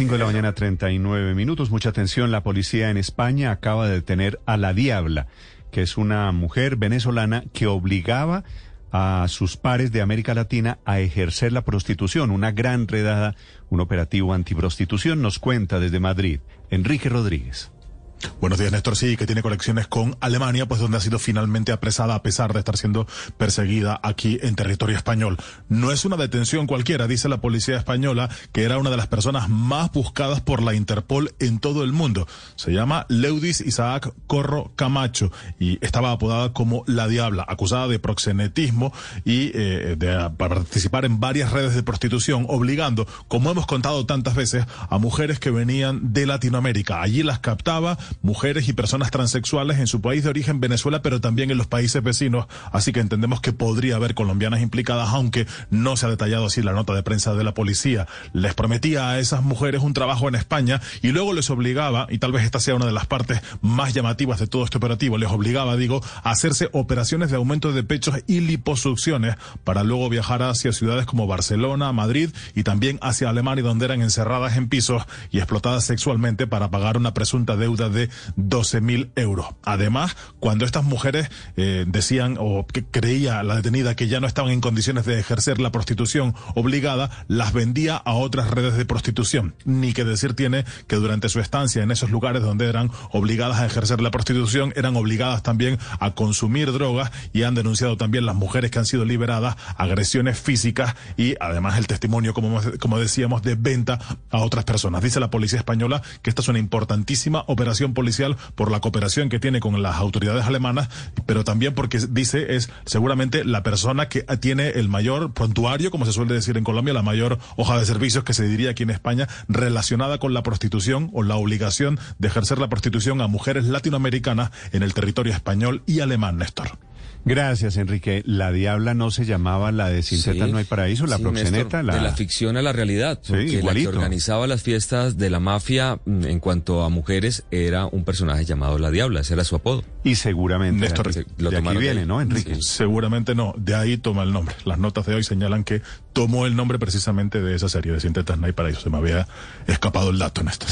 5 de la mañana, 39 minutos. Mucha atención. La policía en España acaba de detener a la Diabla, que es una mujer venezolana que obligaba a sus pares de América Latina a ejercer la prostitución. Una gran redada, un operativo antiprostitución, nos cuenta desde Madrid Enrique Rodríguez. Buenos días, Néstor. Sí, que tiene conexiones con Alemania, pues donde ha sido finalmente apresada a pesar de estar siendo perseguida aquí en territorio español. No es una detención cualquiera, dice la policía española, que era una de las personas más buscadas por la Interpol en todo el mundo. Se llama Leudis Isaac Corro Camacho y estaba apodada como La Diabla, acusada de proxenetismo y eh, de participar en varias redes de prostitución, obligando, como hemos contado tantas veces, a mujeres que venían de Latinoamérica. Allí las captaba mujeres y personas transexuales en su país de origen, Venezuela, pero también en los países vecinos. Así que entendemos que podría haber colombianas implicadas, aunque no se ha detallado así la nota de prensa de la policía. Les prometía a esas mujeres un trabajo en España y luego les obligaba, y tal vez esta sea una de las partes más llamativas de todo este operativo, les obligaba, digo, a hacerse operaciones de aumento de pechos y liposucciones para luego viajar hacia ciudades como Barcelona, Madrid y también hacia Alemania, donde eran encerradas en pisos y explotadas sexualmente para pagar una presunta deuda de 12 mil euros. Además, cuando estas mujeres eh, decían o que creía la detenida que ya no estaban en condiciones de ejercer la prostitución obligada, las vendía a otras redes de prostitución. Ni que decir tiene que durante su estancia en esos lugares donde eran obligadas a ejercer la prostitución, eran obligadas también a consumir drogas y han denunciado también las mujeres que han sido liberadas agresiones físicas y además el testimonio, como, como decíamos, de venta a otras personas. Dice la policía española que esta es una importantísima operación policial por la cooperación que tiene con las autoridades alemanas, pero también porque dice es seguramente la persona que tiene el mayor prontuario, como se suele decir en Colombia, la mayor hoja de servicios que se diría aquí en España relacionada con la prostitución o la obligación de ejercer la prostitución a mujeres latinoamericanas en el territorio español y alemán, Néstor. Gracias, Enrique. La diabla no se llamaba la de Sin No hay Paraíso, la proxeneta. la... De la ficción a la realidad. Porque la que organizaba las fiestas de la mafia mm, en cuanto a mujeres era un personaje llamado La Diabla, ese era su apodo. Y seguramente Néstor, lo de aquí viene, ¿no, Enrique? Seguramente no, de ahí toma el nombre. Las notas de hoy señalan que tomó el nombre precisamente de esa serie de Sin No hay Paraíso. Se me había escapado el dato, Néstor.